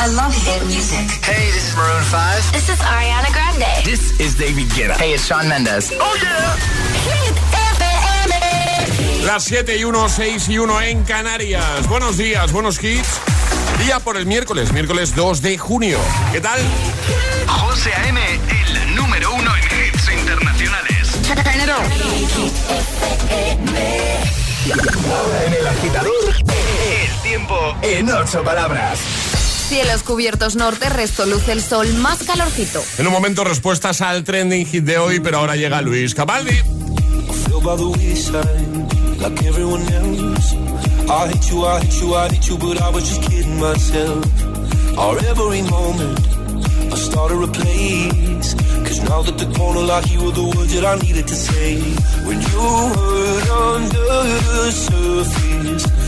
I love hit music. Hey, this is Maroon 5. This is Ariana Grande. This is David Guetta. Hey, it's Sean Mendes. Oh yeah. Hit FM. Las 7 y 1, 6 y 1 en Canarias. Buenos días, buenos hits. Día por el miércoles, miércoles 2 de junio. ¿Qué tal? José A.M., el número uno en hits internacionales. En el agitador, el tiempo en ocho palabras. Cielos cubiertos norte, resto luce el sol, más calorcito. En un momento respuestas al trending hit de hoy, pero ahora llega Luis Cabaldi. I hate you, I hate you, I hate you, but I was just kidding myself. Our every moment, I started a place. Cause now that the corner lock, you were the words that I needed to say. When you hurt under the surface.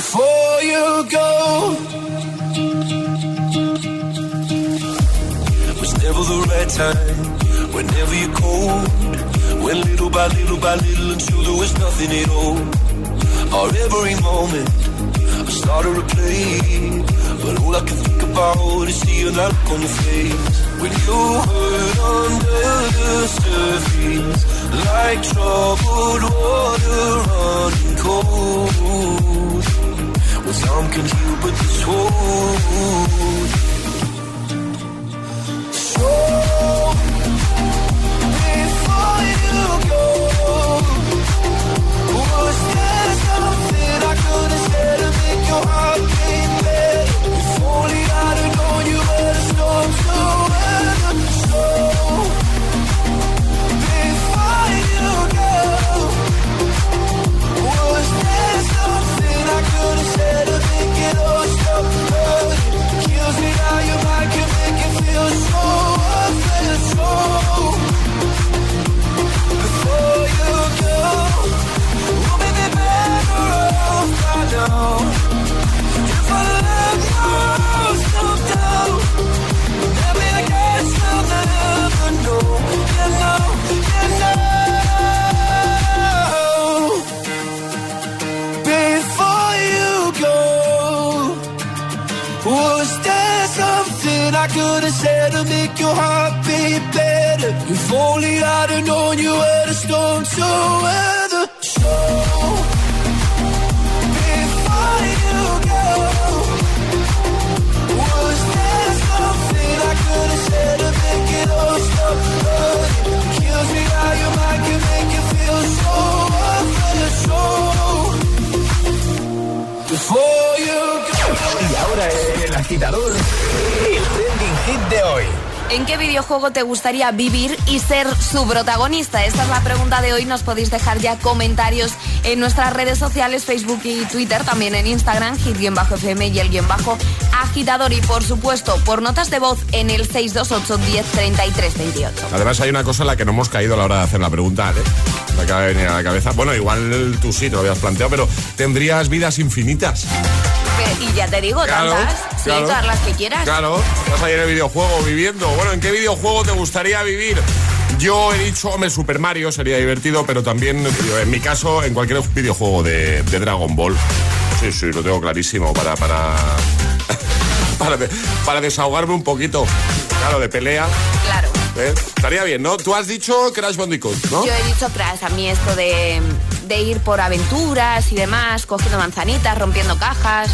before you go. Was never the right time, whenever you're cold. When little by little by little until there was nothing at all. Or every moment, I started to play. But all I can think about is seeing that look on your face. When you hurt under the surface, like troubled water running cold. Well, some can heal, but this won't. So, said to make your heart beat better. If only I'd have known you were to weather. So, before you go, was there something I could have said to make it all stop hurting? Kills me how your mind can make you feel. So, before you go. Y ahora el agitador de hoy. ¿En qué videojuego te gustaría vivir y ser su protagonista? Esta es la pregunta de hoy. Nos podéis dejar ya comentarios en nuestras redes sociales, Facebook y Twitter, también en Instagram, hit-fm y el guion bajo agitador. Y por supuesto, por notas de voz en el 628 10 33 28. Además, hay una cosa en la que no hemos caído a la hora de hacer la pregunta, ¿eh? Me acaba de venir a la cabeza. Bueno, igual tú sí te lo habías planteado, pero ¿tendrías vidas infinitas? Y ya te digo, tantas. Todas las que quieras. Claro, estás ahí en el videojuego viviendo. Bueno, ¿en qué videojuego te gustaría vivir? Yo he dicho, hombre, Super Mario sería divertido, pero también, en mi caso, en cualquier videojuego de, Dragon Ball. Sí, sí, lo tengo clarísimo para, para, para, desahogarme un poquito. Claro, de pelea. Claro. ¿Eh? Estaría bien, ¿no? Tú has dicho Crash Bandicoot, ¿no? Yo he dicho Crash, a mí esto de, de ir por aventuras y demás, cogiendo manzanitas, rompiendo cajas.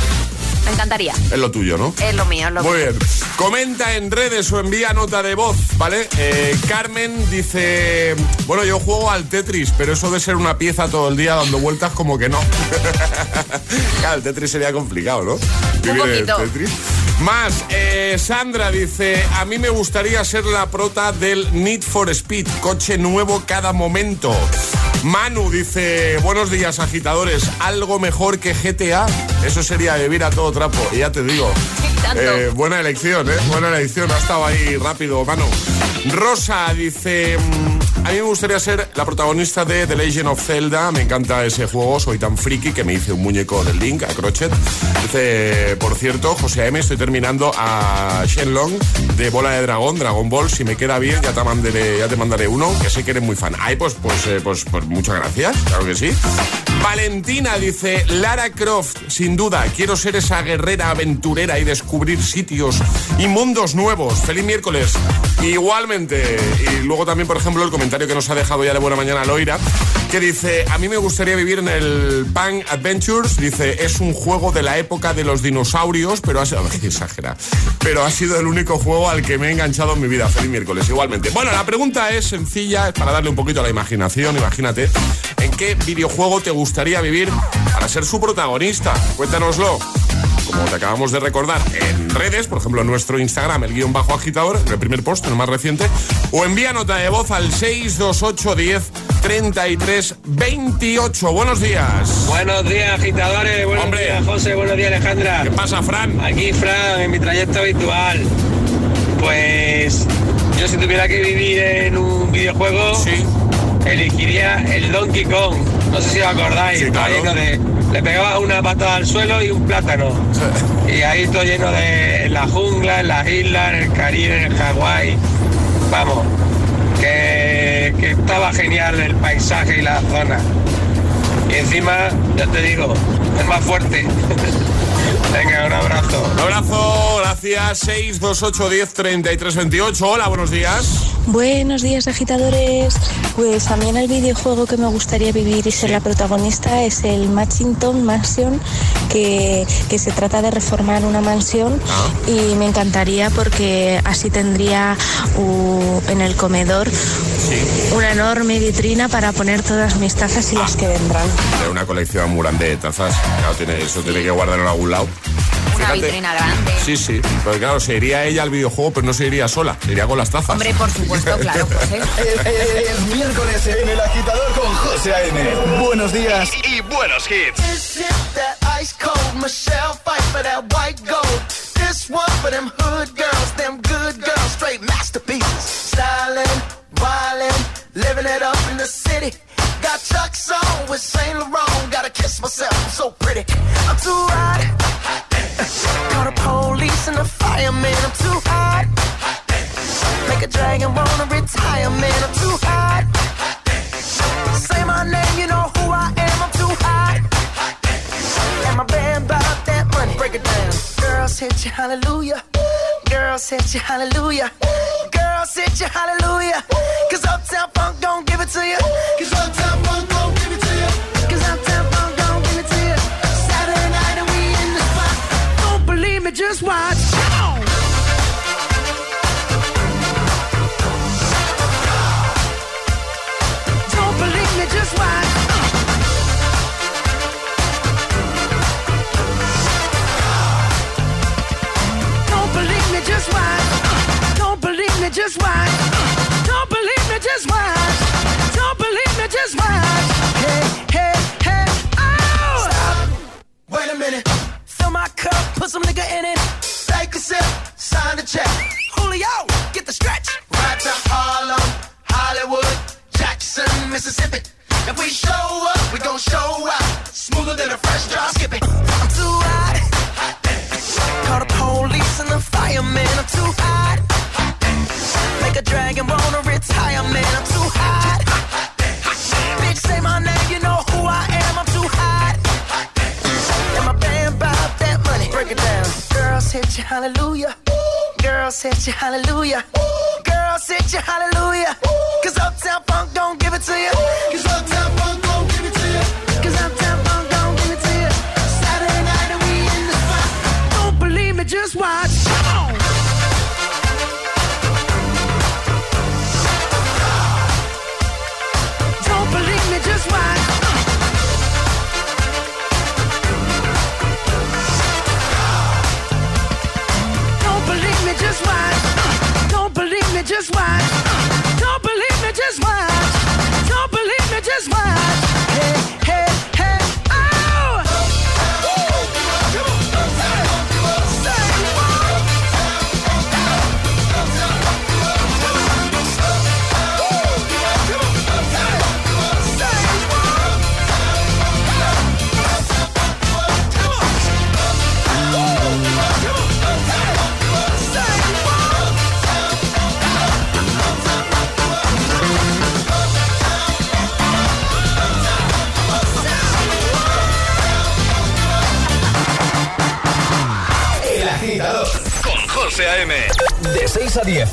Me encantaría. Es lo tuyo, ¿no? Es lo mío, es lo Muy mío. bien. Comenta en redes o envía nota de voz, ¿vale? Eh, Carmen dice, bueno, yo juego al Tetris, pero eso de ser una pieza todo el día dando vueltas como que no. claro, el Tetris sería complicado, ¿no? El poquito. Tetris. Más, eh, Sandra dice, a mí me gustaría ser la prota del Need for Speed, coche nuevo cada momento. Manu dice, buenos días agitadores, algo mejor que GTA, eso sería vivir a todo trapo, y ya te digo. Eh, buena elección, ¿eh? Buena elección. Ha estado ahí rápido, mano. Rosa dice... mm, A mí me gustaría ser la protagonista de The Legend of Zelda. Me encanta ese juego. Soy tan friki que me hice un muñeco del Link a crochet. Dice, por cierto, José M, estoy terminando a Shenlong de Bola de Dragón, Dragon Ball. Si me queda bien, ya te mandaré, ya te mandaré uno, que sé que eres muy fan. Ay, pues, pues, eh, pues, pues muchas gracias. Claro que sí. Valentina dice, Lara Croft, sin duda, quiero ser esa guerrera aventurera y descubrir sitios y mundos nuevos. Feliz miércoles. Igualmente. Y luego también, por ejemplo, el comentario que nos ha dejado ya de buena mañana Loira, que dice, a mí me gustaría vivir en el Pan Adventures. Dice, es un juego de la época de los dinosaurios, pero ha sido, exagera, pero ha sido el único juego al que me he enganchado en mi vida. Feliz miércoles, igualmente. Bueno, la pregunta es sencilla, es para darle un poquito a la imaginación. Imagínate, ¿en qué videojuego te gustaría vivir para ser su protagonista? Cuéntanoslo como te acabamos de recordar, en redes, por ejemplo, en nuestro Instagram, el guion bajo agitador, en el primer post, el más reciente, o envía nota de voz al 628 10 33 28. Buenos días. Buenos días, agitadores. Buenos Hombre. días, José. Buenos días, Alejandra. ¿Qué pasa, Fran? Aquí, Fran, en mi trayecto habitual. Pues yo si tuviera que vivir en un videojuego, Sí. Elegiría el Donkey Kong. No sé si os acordáis. Sí, Estaba claro. lleno de- le pegabas una patada al suelo y un plátano. Y ahí todo lleno de en la jungla, en las islas, en el Caribe, en el Hawái. Vamos, que, que estaba genial el paisaje y la zona. Y encima, ya te digo, es más fuerte. Venga, un abrazo. Un abrazo, gracias. 628 10 33 28. Hola, buenos días. Buenos días agitadores. Pues a mí en el videojuego que me gustaría vivir y ser la protagonista es el Matchington Mansion, que, que se trata de reformar una mansión y me encantaría porque así tendría u- en el comedor una enorme vitrina para poner todas mis tazas y las que vendrán. De una colección muy grande de tazas. Claro, tiene, eso tiene que guardar en algún lado. Una vitrina grande. Sí, sí. Pero claro, se iría ella al videojuego, pero no se iría sola. Se iría con las tazas. Hombre, por supuesto, claro, José. Es, es miércoles en el agitador con José A.M. Buenos días. Y buenos hits. This is that ice cold Michelle fight for that white gold. This one for them hood girls, them good girls, straight masterpieces. Stylin', wildin', living it up in the city. Got Chuck's on with Saint Laurent. Gotta kiss myself, I'm so pretty. I'm too hot.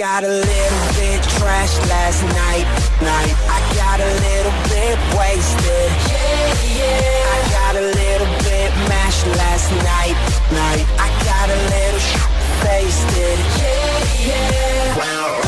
got a little bit trash last night, night. I got a little bit wasted. Yeah, yeah. I got a little bit mashed last night, night. I got a little sh- wasted. Yeah, yeah. Wow.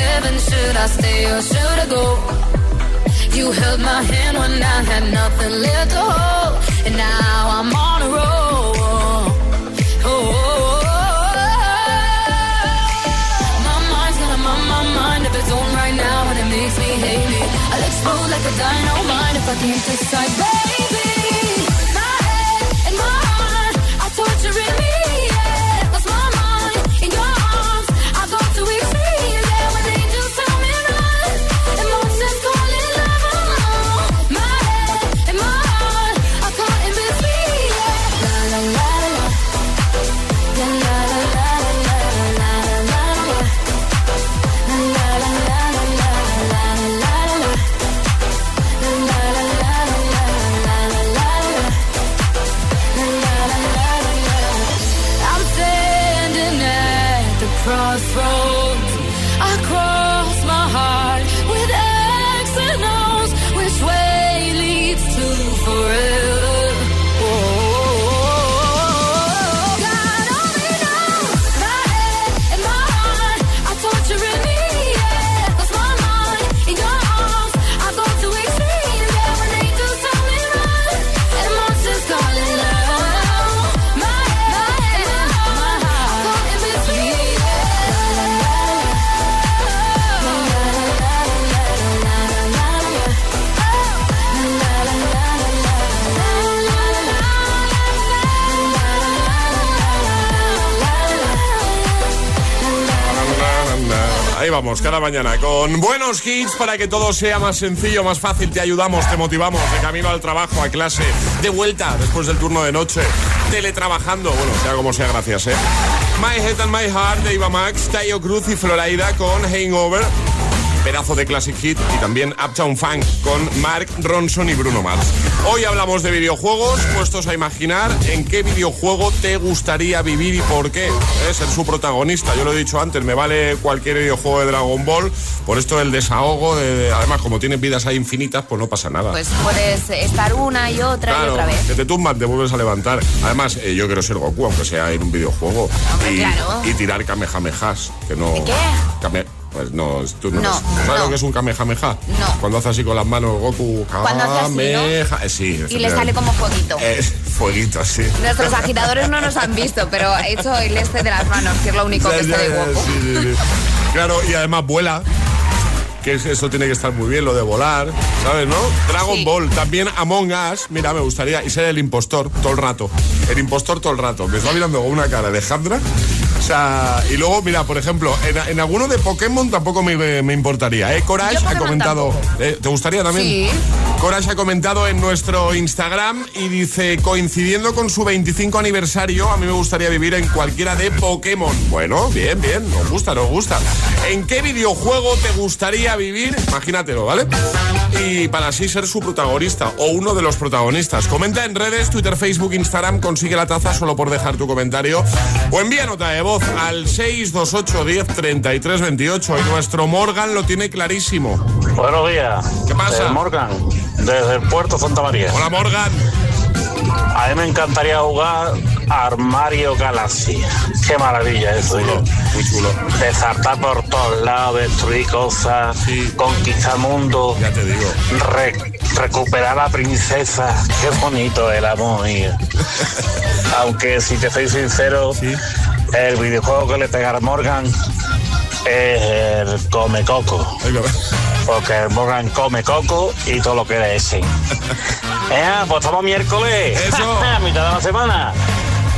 Heaven. Should I stay or should I go? You held my hand when I had nothing left to hold, and now I'm on a roll. Oh, oh, oh, oh. my mind's got a my, mind of its own right now, and it makes me hate me. I'll explode like a dynamite if I can't decide, Cada mañana con buenos hits para que todo sea más sencillo, más fácil. Te ayudamos, te motivamos de camino al trabajo, a clase, de vuelta después del turno de noche, teletrabajando. Bueno, sea como sea, gracias, ¿eh? My Head and My Heart de Iva Max, Tayo Cruz y Floraida con Hangover. Pedazo de Classic Hit y también Uptown Funk con Mark Ronson y Bruno Mars. Hoy hablamos de videojuegos, puestos a imaginar en qué videojuego te gustaría vivir y por qué. ¿eh? Ser su protagonista. Yo lo he dicho antes, me vale cualquier videojuego de Dragon Ball. Por esto del desahogo, de- de- además como tienes vidas ahí infinitas, pues no pasa nada. Pues puedes estar una y otra y otra vez. que te tumban, te vuelves a levantar. Además, eh, yo quiero ser Goku, aunque sea en un videojuego. Hombre, y, claro. y tirar kamehamehas, que no... ¿De qué? Kame- pues no, tú no, No, ¿Sabes no. lo que es un kamehameha? No. Cuando hace así con las manos Goku, hace así, ¿no? eh, Sí, Y le sale como fueguito. Es fueguito, sí. Nuestros agitadores no nos han visto, pero he hecho el este de las manos, que es lo único que Ya, sé de Goku. sí, sí, sí. Claro, y además vuela. Que es- eso tiene que estar muy bien, lo de volar, ¿sabes, no? Dragon Sí. Ball, también Among Us, mira, me gustaría, y ser el impostor todo el rato. El impostor todo el rato. Me está mirando con una cara Alejandra. O sea, y luego, mira, por ejemplo, en, en alguno de Pokémon tampoco me, me importaría, ¿eh? Courage Yo ha comentado. ¿eh? ¿Te gustaría también? Sí. Courage ha comentado en nuestro Instagram y dice, coincidiendo con su 25 aniversario, a mí me gustaría vivir en cualquiera de Pokémon. Bueno, bien, bien, nos gusta, nos gusta. ¿En qué videojuego te gustaría vivir? Imagínatelo, ¿vale? Y para así ser su protagonista o uno de los protagonistas. Comenta en redes, Twitter, Facebook, Instagram, consigue la taza solo por dejar tu comentario o envía nota de voz al 628 10 33 28 y nuestro Morgan lo tiene clarísimo. Buenos días. ¿Qué pasa? Eh, Morgan, desde el puerto Santa María. Hola Morgan. A mí me encantaría jugar Armario Galaxy. Qué maravilla eso. Chulo, muy chulo. De saltar por todos lados, destruir cosas, Sí. conquistar mundo, Ya te digo. re- recuperar a la princesa. Qué bonito el amor. Aunque si te soy sincero, Sí. el videojuego que le pegará a Morgan es el Come Coco. Porque el Morgan come coco y todo lo que es ese. Eh, pues estamos miércoles. Eso. A mitad de la semana.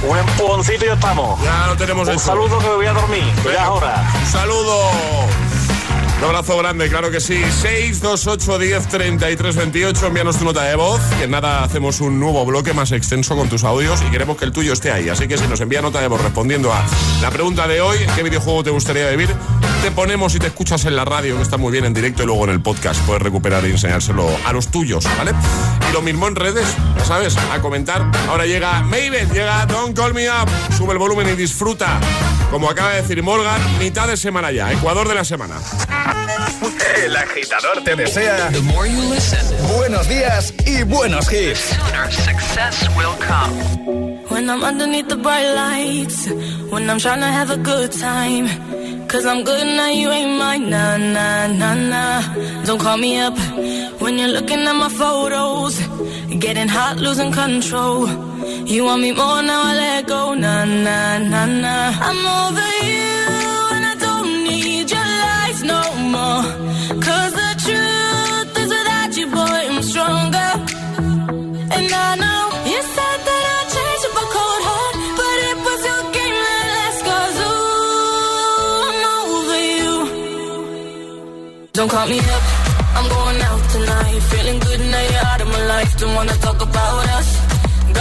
Un empujoncito y ya estamos. Ya lo tenemos Un hecho. saludo que me voy a dormir. que Ya es hora. Un saludo. Un abrazo grande, claro que sí. 628 10 33 28. Envíanos tu nota de voz. Que nada hacemos un nuevo bloque más extenso con tus audios y queremos que el tuyo esté ahí. Así que si nos envía nota de voz respondiendo a la pregunta de hoy, ¿en qué videojuego te gustaría vivir? Te ponemos y te escuchas en la radio, que está muy bien en directo y luego en el podcast. Puedes recuperar y enseñárselo a los tuyos, ¿vale? Y lo mismo en redes, ya sabes, a comentar. Ahora llega Maven, llega Don't Call Me Up. Sube el volumen y disfruta. Como acaba de decir Morgan, mitad de semana ya, Ecuador de la semana. El agitador te desea buenos días y buenos hits. Success will come. When I'm underneath the bright lights, when I'm trying to have a good time. Cause I'm good now, you ain't mine. Nah, nah, nah, nah. Don't call me up when you're looking at my photos. Getting hot, losing control. You want me more now, I let go. Nah, nah, nah, nah. I'm over you, and I don't need your lies no more. Cause the truth is without you, boy, I'm stronger. And I know you said that I'd change up a cold heart, but it was your game that last. Cause I'm over you. Don't call me up, I'm going out tonight. Feeling good now you're out of my life. Don't wanna talk about us.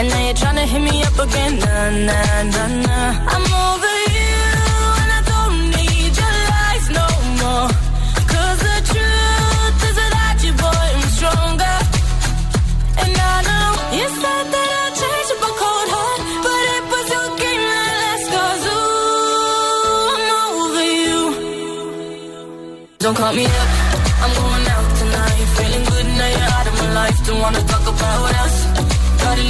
And now you're trying to hit me up again. Nah, nah, nah, nah. I'm over you, and I don't need your lies no more. Cause the truth is without you, boy, I'm stronger. And I know you said that I'd change up cold heart, but it was your game that last. Cause ooh, I'm over you. Don't call me up, I'm going out tonight. Feeling good now you're out of my life. Don't wanna talk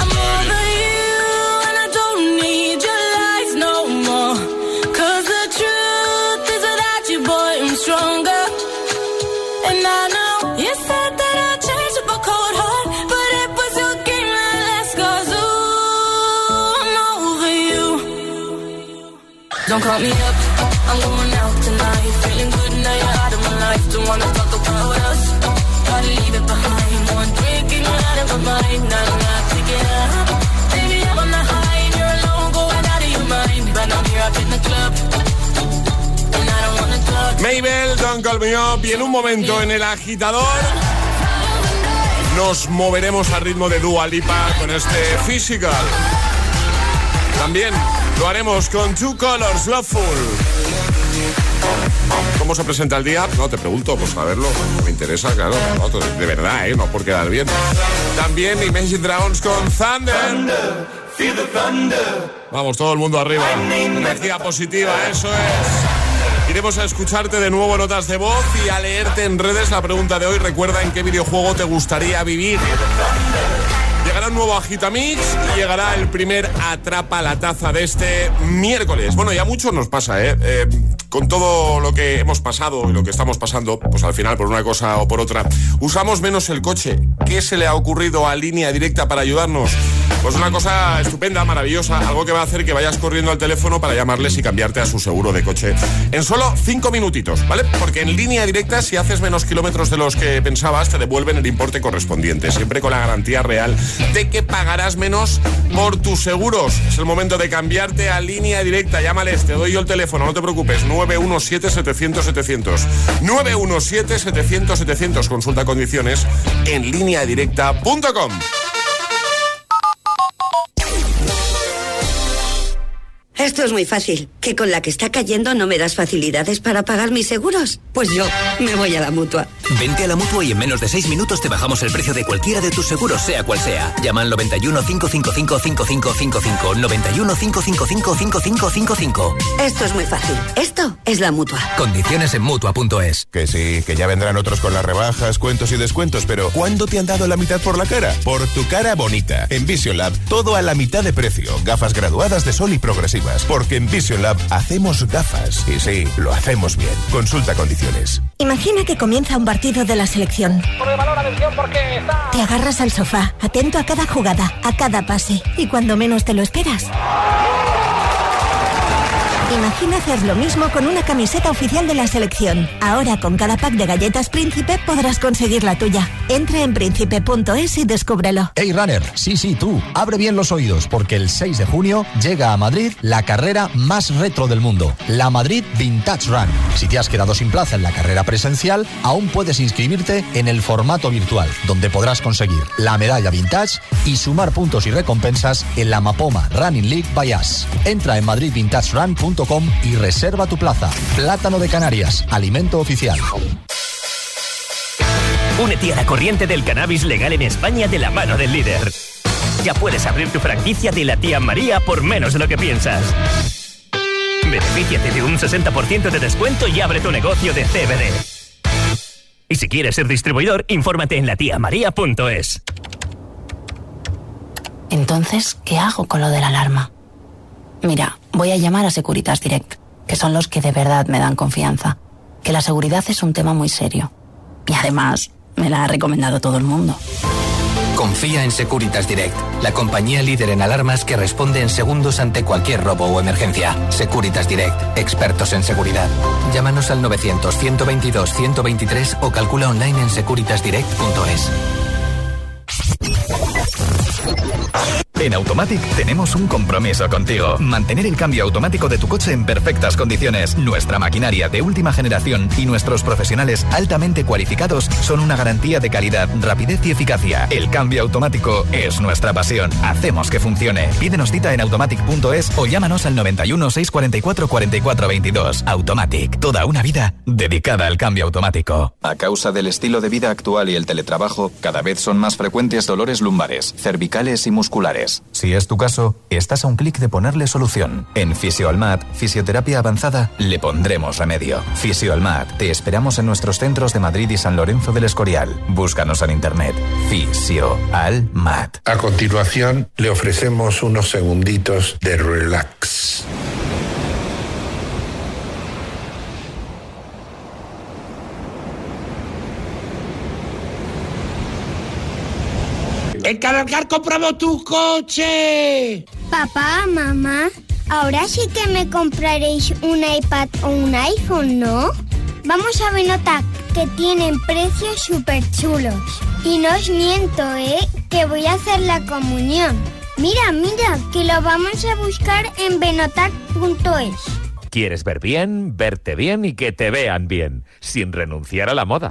I'm over you, and I don't need your lies no more. 'Cause the truth is you, boy, I'm stronger. And I know you said that a cold heart, but it was your game that ooh, I'm over you. Don't call me up, I'm going out tonight. Feeling good now you're life. Don't wanna talk about us. Gotta leave it behind. One drink and you're out of my mind. Not enough to get up. Baby, I'm on the high and you're alone, going out of your mind. But I'm here up in the club, and I wanna talk. Mabel, Me Up y en un momento en el agitador nos moveremos al ritmo de Dua Lipa con este Physical. También lo haremos con Two Colors Loveful. ¿Cómo se presenta el día? No, te pregunto, pues a verlo. Me interesa, claro. no, de verdad, ¿eh? No por quedar bien. También Imagine Dragons con Thunder. Vamos, todo el mundo arriba. Energía positiva, eso es. Iremos a escucharte de nuevo notas de voz y a leerte en redes la pregunta de hoy. Recuerda en qué videojuego te gustaría vivir. Llegará un nuevo Agitamix y llegará el primer Atrapa la Taza de este miércoles. Bueno, ya mucho nos pasa, ¿eh? Eh, Con todo lo que hemos pasado y lo que estamos pasando, pues al final, por una cosa o por otra, usamos menos el coche. ¿Qué se le ha ocurrido a Línea Directa para ayudarnos? Pues una cosa estupenda, maravillosa, algo que va a hacer que vayas corriendo al teléfono para llamarles y cambiarte a su seguro de coche. En solo cinco minutitos, ¿vale? Porque en Línea Directa, si haces menos kilómetros de los que pensabas, te devuelven el importe correspondiente, siempre con la garantía real de que pagarás menos por tus seguros. Es el momento de cambiarte a línea directa. Llámales, te doy yo el teléfono, no te preocupes. 917-700-700. 917-700-700. Consulta condiciones en lineadirecta.com. Esto es muy fácil. ¿Que con la que está cayendo no me das facilidades para pagar mis seguros? Pues yo me voy a la mutua. Vente a la mutua y en menos de 6 minutos te bajamos el precio de cualquiera de tus seguros, sea cual sea. Llama al 91 555 5555. 91 555 5555. Esto es muy fácil. Esto es la mutua. Condiciones en mutua.es. Que sí, que ya vendrán otros con las rebajas, cuentos y descuentos, pero ¿cuándo te han dado la mitad por la cara? Por tu cara bonita. En Vision Lab, todo a la mitad de precio. Gafas graduadas de sol y Porque en Vision Lab hacemos gafas. Y sí, lo hacemos bien. Consulta condiciones. Imagina que comienza un partido de la selección. Te agarras al sofá, atento a cada jugada, a cada pase. Y cuando menos te lo esperas. Imagina hacer lo mismo con una camiseta oficial de la selección. Ahora con cada pack de galletas Príncipe podrás conseguir la tuya. Entra en príncipe.es y descúbrelo. Hey runner, sí, sí, tú, abre bien los oídos porque el 6 de junio llega a Madrid la carrera más retro del mundo, la Madrid Vintage Run. Si te has quedado sin plaza en la carrera presencial, aún puedes inscribirte en el formato virtual, donde podrás conseguir la medalla vintage y sumar puntos y recompensas en la Mapoma Running League by Entra en madridvintagerun.com y reserva tu plaza. Plátano de Canarias, alimento oficial. Únete a la corriente del cannabis legal en España de la mano del líder. Ya puedes abrir tu franquicia de la tía María por menos de lo que piensas. Benefíciate de un 60% de descuento y abre tu negocio de CBD. Y si quieres ser distribuidor, infórmate en latiamaria.es. Entonces, ¿qué hago con lo de la alarma? Mira, voy a llamar a Securitas Direct, que son los que de verdad me dan confianza. Que la seguridad es un tema muy serio. Y además, me la ha recomendado todo el mundo. Confía en Securitas Direct, la compañía líder en alarmas que responde en segundos ante cualquier robo o emergencia. Securitas Direct, expertos en seguridad. Llámanos al 900-122-123 o calcula online en securitasdirect.es. En Automatic tenemos un compromiso contigo. Mantener el cambio automático de tu coche en perfectas condiciones. Nuestra maquinaria de última generación y nuestros profesionales altamente cualificados son una garantía de calidad, rapidez y eficacia. El cambio automático es nuestra pasión. Hacemos que funcione. Pídenos cita en automatic.es o llámanos al 91 644 44 22. Automatic. Toda una vida dedicada al cambio automático. A causa del estilo de vida actual y el teletrabajo, cada vez son más frecuentes dolores lumbares, cervicales y musculares. Si es tu caso, estás a un clic de ponerle solución. En Fisioalmat, Fisioterapia Avanzada, le pondremos remedio. Fisioalmat, te esperamos en nuestros centros de Madrid y San Lorenzo del Escorial. Búscanos en internet. Fisioalmat. A continuación, le ofrecemos unos segunditos de relax. ¡El Cargar compramos tu coche! Papá, mamá, ahora sí que me compraréis un iPad o un iPhone, ¿no? Vamos a Benotac, que tienen precios súper chulos. Y no os miento, ¿eh? Que voy a hacer la comunión. Mira, mira, que lo vamos a buscar en benotac.es. ¿Quieres ver bien, verte bien y que te vean bien, sin renunciar a la moda?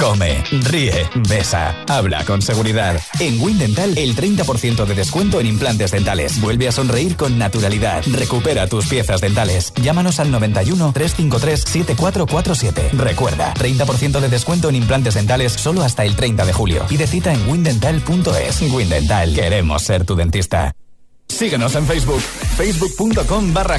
Come, ríe, besa, habla con seguridad. En Windental, el 30% de descuento en implantes dentales. Vuelve a sonreír con naturalidad. Recupera tus piezas dentales. Llámanos al 91 353 7447. Recuerda, 30% de descuento en implantes dentales solo hasta el 30 de julio. Pide cita en windental.es. Windental, queremos ser tu dentista. Síguenos en Facebook, facebook.com barra.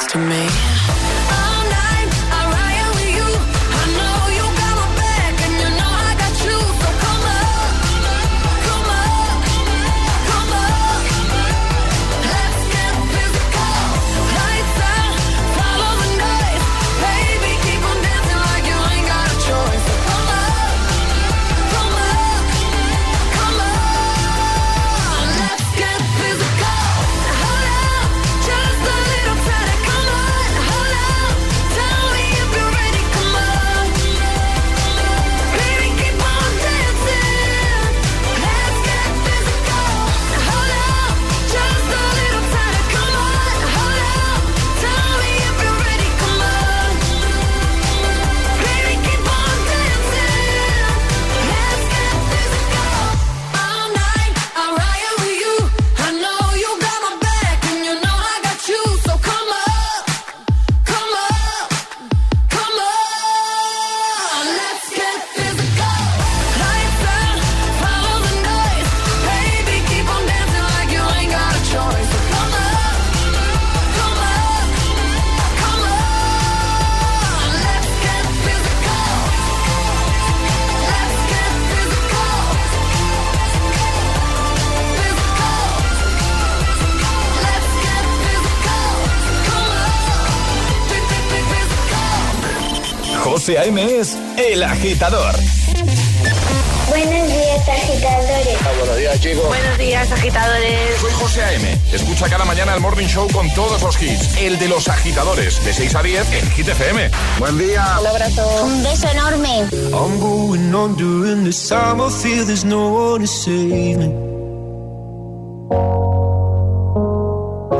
Next to me. Agitador. Buenos días, agitadores. buenos días, chicos. Buenos días, agitadores. Soy José A.M. Escucha cada mañana el Morning Show con todos los hits. El de los agitadores, de 6 a 10 en Hit FM. Buen día. Un abrazo. Un beso enorme. I'm going on during this time. I feel there's no one to save me.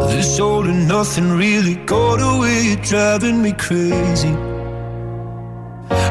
This all and nothing really got away. You're driving me crazy.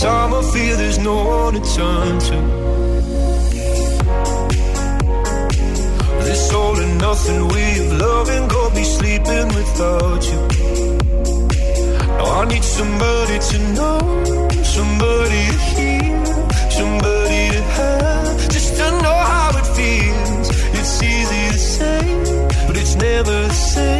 time. I feel there's no one to turn to. This all and nothing way of loving got me sleeping without you. Now I need somebody to know, somebody to hear, somebody to have, just to know how it feels. It's easy to say, but it's never the same.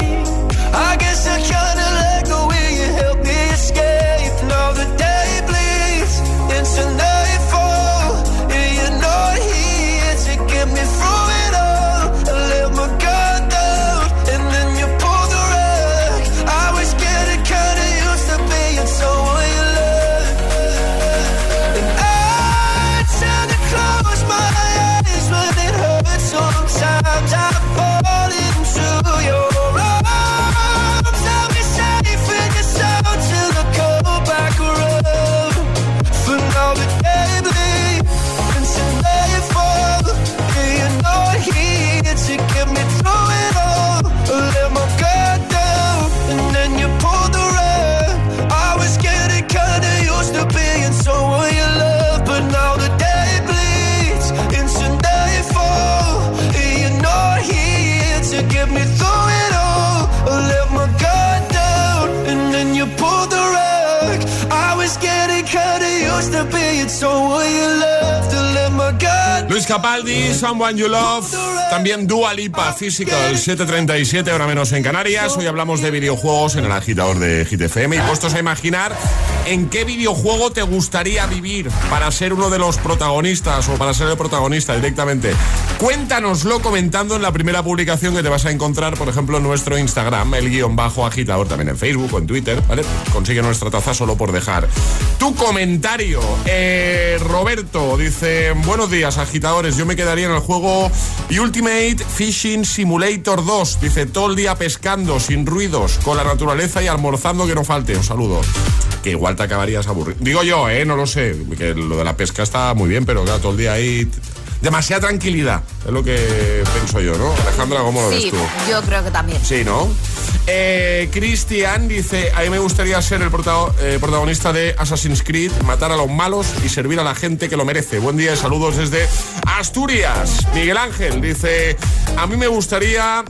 Capaldi, Someone You Love, también Dua Lipa, Physical, 737, ahora menos en Canarias. Hoy hablamos de videojuegos en el agitador de Hit FM y puestos a imaginar en qué videojuego te gustaría vivir para ser uno de los protagonistas o para ser el protagonista directamente. Cuéntanoslo comentando en la primera publicación que te vas a encontrar, por ejemplo, en nuestro Instagram, el guion bajo agitador, también en Facebook o en Twitter, ¿vale? Consigue nuestra taza solo por dejar tu comentario. Eh, Roberto dice, buenos días agitadores, yo me quedaría en el juego Ultimate Fishing Simulator 2. Dice, todo el día pescando, sin ruidos, con la naturaleza y almorzando que no falte. Un saludo. Que igual te acabarías aburrido. Digo yo, ¿eh? No lo sé. Que lo de la pesca está muy bien, pero claro, todo el día ahí demasiada tranquilidad, es lo que pienso yo, ¿no? Alejandra, ¿cómo lo ves Sí, tú? yo creo que también. Sí, ¿no? Eh, Cristian dice, a mí me gustaría ser el protago- eh, protagonista de Assassin's Creed, matar a los malos y servir a la gente que lo merece. Buen día y saludos desde Asturias. Miguel Ángel dice, a mí me gustaría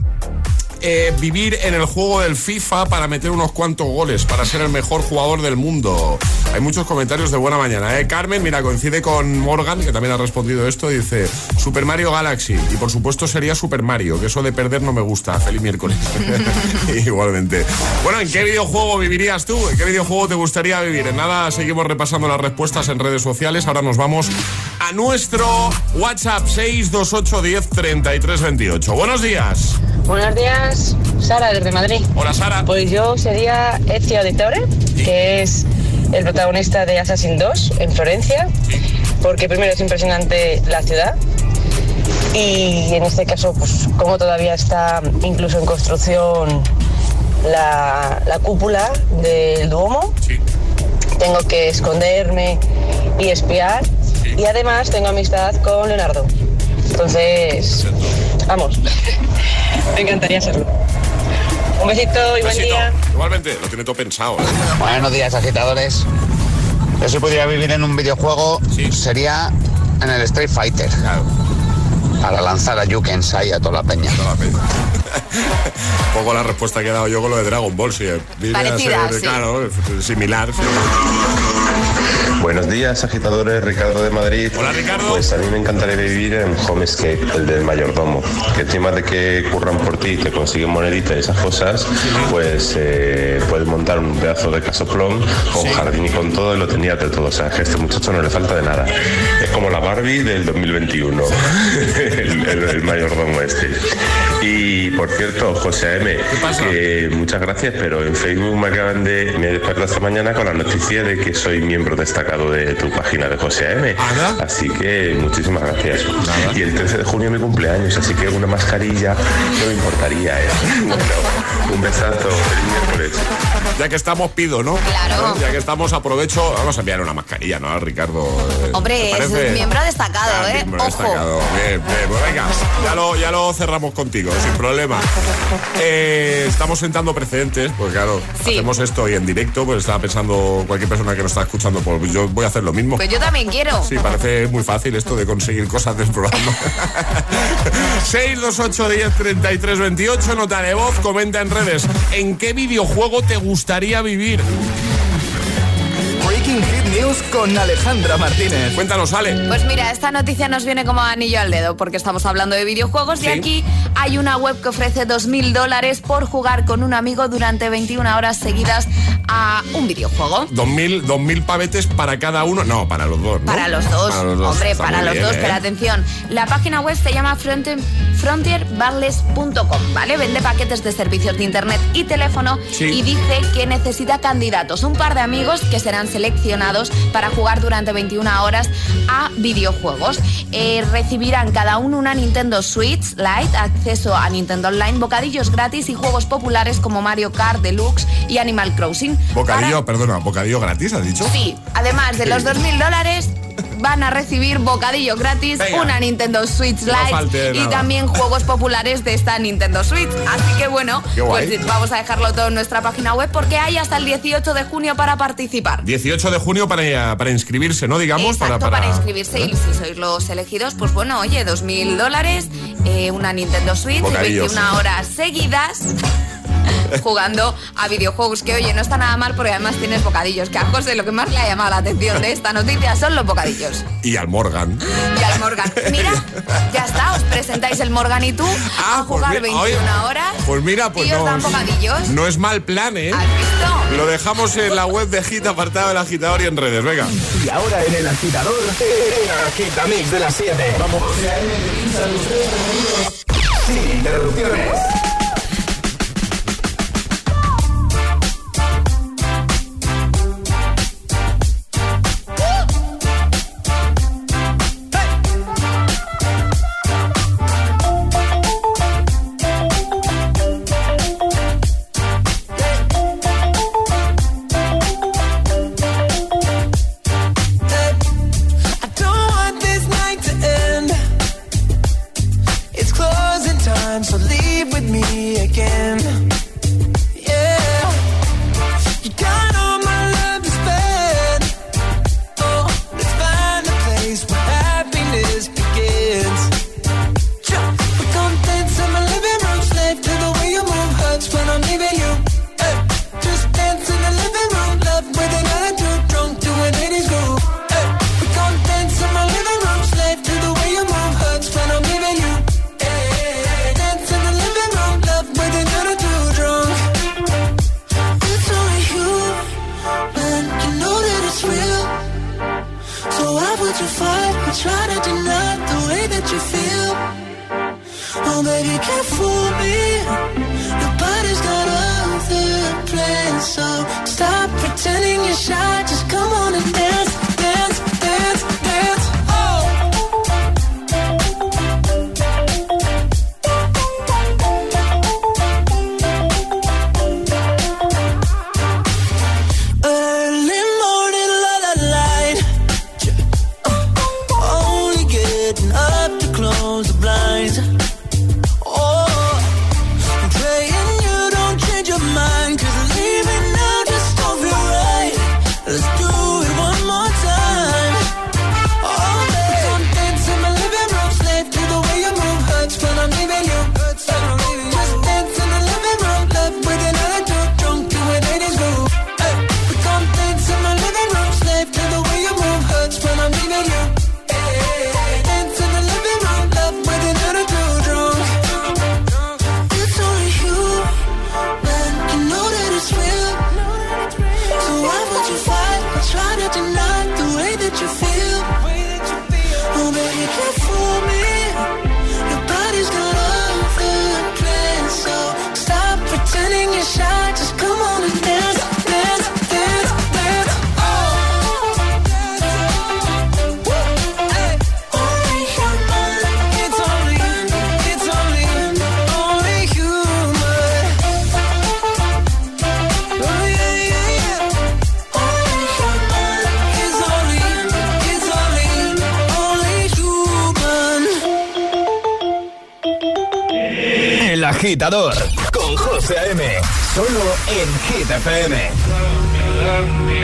eh, vivir en el juego del FIFA para meter unos cuantos goles, para ser el mejor jugador del mundo. Hay muchos comentarios de buena mañana. ¿eh? Carmen, mira, coincide con Morgan, que también ha respondido esto. Dice, Super Mario Galaxy. Y por supuesto sería Super Mario, que eso de perder no me gusta. Feliz miércoles. Igualmente. Bueno, ¿en qué videojuego vivirías tú? ¿En qué videojuego te gustaría vivir? En nada, seguimos repasando las respuestas en redes sociales. Ahora nos vamos a nuestro WhatsApp 628 10 33 28. Buenos días. Buenos días, Sara desde Madrid. Hola Sara. Pues yo sería Ezio Auditore, que es el protagonista de Assassin 2 en Florencia, porque primero es impresionante la ciudad y en este caso, pues como todavía está incluso en construcción la, la cúpula del Duomo, tengo que esconderme y espiar y además tengo amistad con Leonardo. Entonces, vamos, me encantaría hacerlo. Un besito y buen Besito. día. Igualmente, lo tiene todo pensado. ¿eh? Buenos días, agitadores. Yo si pudiera vivir en un videojuego, sería en el Street Fighter. Para lanzar a Yukens ahí a toda la peña. Un poco la respuesta que he dado yo con lo de Dragon Ball, sí. viene a Parecida, ser, sí. Claro, similar. sí. Buenos días, agitadores. Ricardo de Madrid. Hola, Ricardo. Pues a mí me encantaría vivir en Homescape, el del mayordomo. Que encima de que curran por ti, te consiguen moneditas y esas cosas, pues eh, puedes montar un pedazo de casoplón con jardín y con todo y lo tenías de todo. O sea, que a este muchacho no le falta de nada. Es como la Barbie del 2021, el, el- el mayordomo este. Y por cierto, José M, que muchas gracias, pero en Facebook me acaban de. Me he despertado esta mañana con la noticia de que soy miembro destacado de tu página de José M. Así que muchísimas gracias. Y el 13 de junio es mi cumpleaños, así que una mascarilla no me importaría, ¿eh? Bueno, un besazo, feliz miércoles. Ya que estamos, pido, ¿no? Claro. Ya que estamos, aprovecho. Vamos a enviar una mascarilla, ¿no? A Ricardo. eh, Hombre, ¿te es un miembro destacado, Ah, ¿eh? miembro Ojo. destacado. Bien, bien. Pues venga, ya lo, ya lo cerramos contigo, sin problema. Eh, estamos sentando precedentes, porque claro, Sí. hacemos esto y en directo, pues estaba pensando cualquier persona que nos está escuchando, pues yo voy a hacer lo mismo. Pues yo también quiero. Sí, parece muy fácil esto de conseguir cosas del programa. 628 10 33 28, nota de voz, comenta en redes. ¿En qué videojuego te gustaría vivir? Hit News con Alejandra Martínez. Cuéntanos, Ale. Pues mira, esta noticia nos viene como anillo al dedo porque estamos hablando de videojuegos y aquí hay una web que ofrece 2.000 dólares por jugar con un amigo durante 21 horas seguidas a un videojuego. 2000, 2000 pavetes para cada uno. No, para los dos. ¿no? Para los dos, Para los dos. hombre, Está para los bien, dos, ¿eh? pero atención, la página web se llama frontier- frontierbarles.com, ¿vale? Vende paquetes de servicios de internet y teléfono Sí. y dice que necesita candidatos, un par de amigos que serán seleccionados para jugar durante 21 horas a videojuegos. Eh, recibirán cada uno una Nintendo Switch Lite, acceso a Nintendo Online, bocadillos gratis y juegos populares como Mario Kart Deluxe y Animal Crossing. Bocadillo, perdona, bocadillo gratis, ¿has dicho? Sí, además de los 2.000 dólares van a recibir bocadillo gratis, Venga. una Nintendo Switch No Lite y también juegos populares de esta Nintendo Switch. Así que bueno, pues vamos a dejarlo todo en nuestra página web porque hay hasta el 18 de junio para participar. 18 de junio para, para inscribirse, ¿no? Digamos, Exacto, para, para, para, inscribirse y si sois los elegidos, pues bueno, oye, 2.000 dólares, eh, una Nintendo Switch Bocadillos. y 21 horas seguidas jugando a videojuegos que oye no está nada mal porque además tienes bocadillos que a José lo que más le ha llamado la atención de esta noticia son los bocadillos Y al Morgan. y al Morgan mira ya está os presentáis el Morgan y tú a jugar mira, 21 oye, horas Pues mira, pues y os no. dan bocadillos No es mal plan, ¿eh? ¿Has visto? Lo dejamos en la web de Hit, apartado del agitador y en redes, venga. Y ahora en el agitador, el agitamix de las 7. Vamos. Sin interrupciones. FM.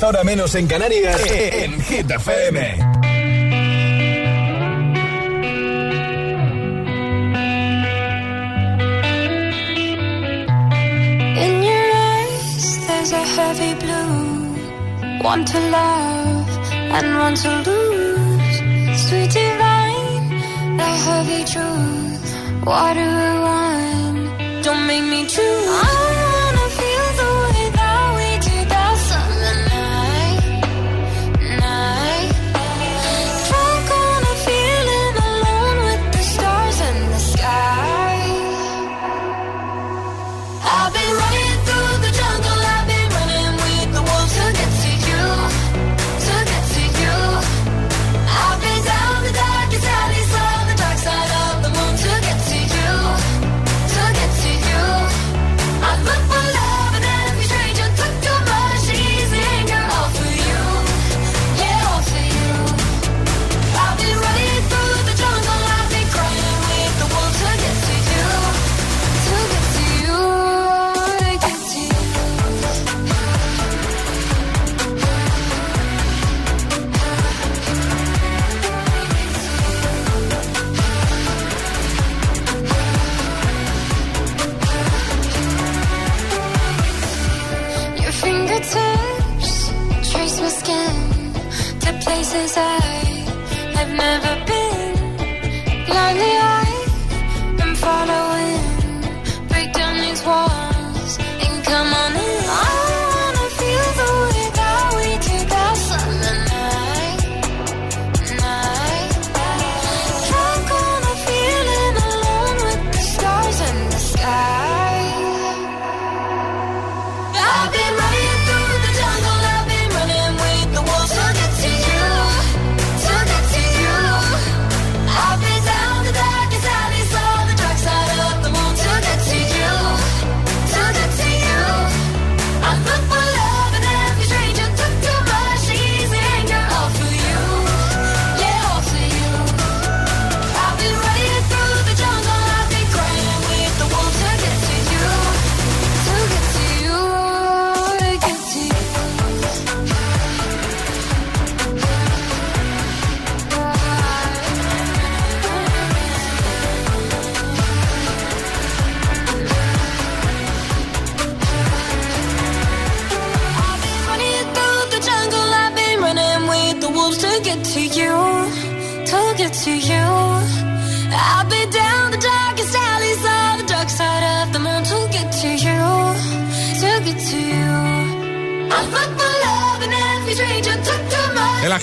10, ahora menos en Canarias, en Hit FM. In your eyes, there's a heavy blue. One to love and one to lose. Sweet divine, the heavy truth. Water or wine, don't make me choose. places I have never been.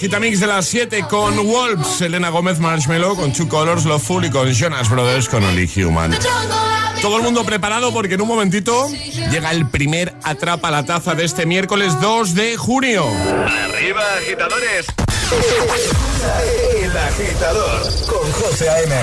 Agitamix de las 7 con Wolves, Elena Gómez Marshmello, con Two Colors, Full y con Jonas Brothers con Only Human. Todo el mundo preparado porque en un momentito llega el primer Atrapa la Taza de este miércoles 2 de junio. ¡Arriba, agitadores! El agitador con José A.M.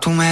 Tú me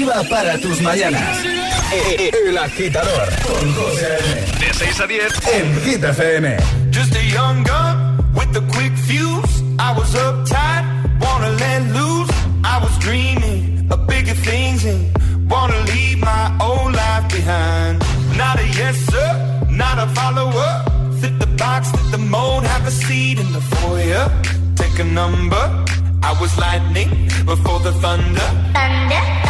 Energía positiva para tus mañanas. El agitador con José A.M. De 6 a 10 en Hit FM. Just a young gun with a quick fuse. I was uptight, wanna let loose. I was dreaming of bigger things and wanna leave my old life behind. Not a yes sir, not a follower. Fit the box, fit the mold, have a seat in the foyer. Take a number. I was lightning before the thunder. Thunder, thunder, thunder,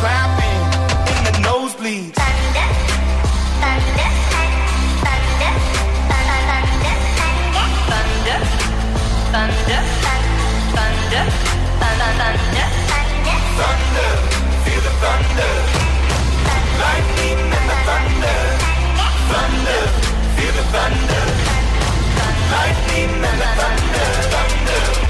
clapping in the nosebleeds. thunder, thunder, thunder, thunder, Thunder, feel the thunder. Lightning and the thunder. Thunder, feel the thunder. Lightning and the thunder. Thunder.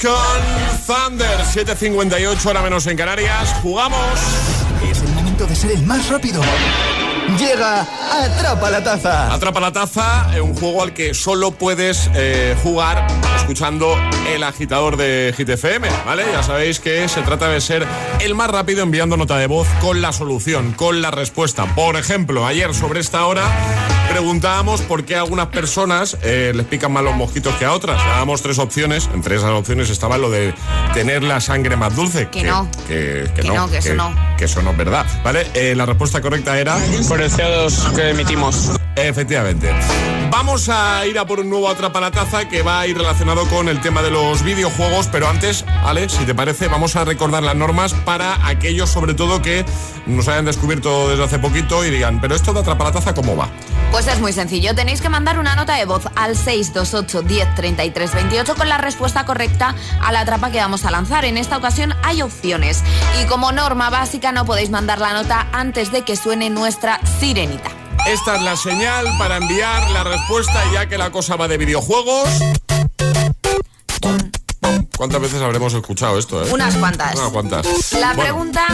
Con Thunder, 7.58 hora menos en Canarias. Jugamos. Es el momento de ser el más rápido. Llega Atrapa la Taza. Atrapa la Taza, eh, un juego al que solo puedes eh, jugar escuchando el agitador de Hit FM, ¿vale? Ya sabéis que se trata de ser el más rápido enviando nota de voz con la solución, con la respuesta. Por ejemplo, ayer sobre esta hora preguntábamos por qué a algunas personas eh, les pican más los mosquitos que a otras. Dábamos tres opciones. Entre esas opciones estaba lo de tener la sangre más dulce. Que no. Que, que Que no, que eso no. que eso no es verdad. ¿Vale? Eh, la respuesta correcta era. Por freseados que emitimos. Efectivamente. Vamos a ir a por un nuevo Atrapalataza que va a ir relacionado con el tema de los videojuegos, pero antes, Ale, si te parece, vamos a recordar las normas para aquellos, sobre todo, que nos hayan descubierto desde hace poquito y digan, pero esto de Atrapalataza, ¿cómo va? Pues es muy sencillo, tenéis que mandar una nota de voz al 628 10 33 28 con la respuesta correcta a la trapa que vamos a lanzar. En esta ocasión hay opciones y como norma básica no podéis mandar la nota antes de que suene nuestra sirenita. Esta es la señal para enviar la respuesta ya que la cosa va de videojuegos. ¿Cuántas veces habremos escuchado esto? Eh? Unas cuantas. Unas cuantas. La Bueno, pregunta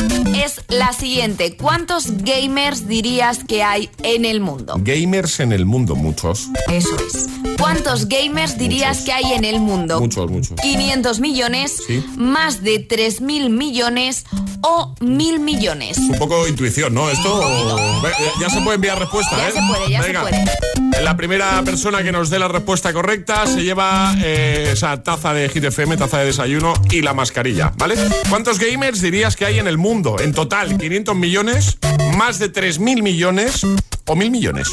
es la siguiente. ¿Cuántos gamers dirías que hay en el mundo? Gamers en el mundo, muchos. Eso es. ¿Cuántos gamers dirías que hay en el mundo? Muchos, muchos. 500 millones, Sí. más de 3.000 millones o 1.000 millones. Un poco intuición, ¿no? Esto ya se puede enviar respuesta, Ya ¿eh? se puede, ya se Venga. puede. La primera persona que nos dé la respuesta correcta se lleva eh, esa taza de Hit taza de desayuno y la mascarilla, ¿vale? ¿Cuántos gamers dirías que hay en el mundo? En total, 500 millones, más de 3.000 millones o 1.000 millones.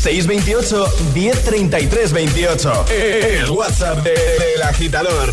628 1033 28. El WhatsApp de- del agitador.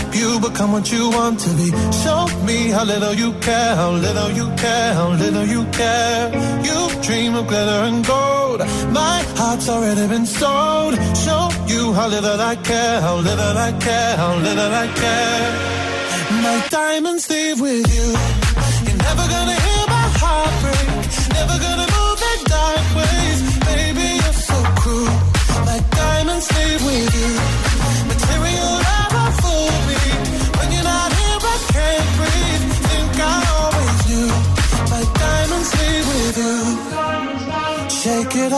you become what you want to be. Show me how little you care, how little you care, how little you care. You dream of glitter and gold. My heart's already been sold. Show you how little I care, how little I care, how little I care. My diamonds leave with you. You're never gonna hear my heart break. Never gonna move in dark ways. Baby, you're so cruel. My diamonds leave with you.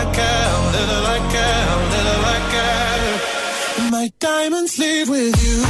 I care, little I care, little I care. My diamonds leave with you.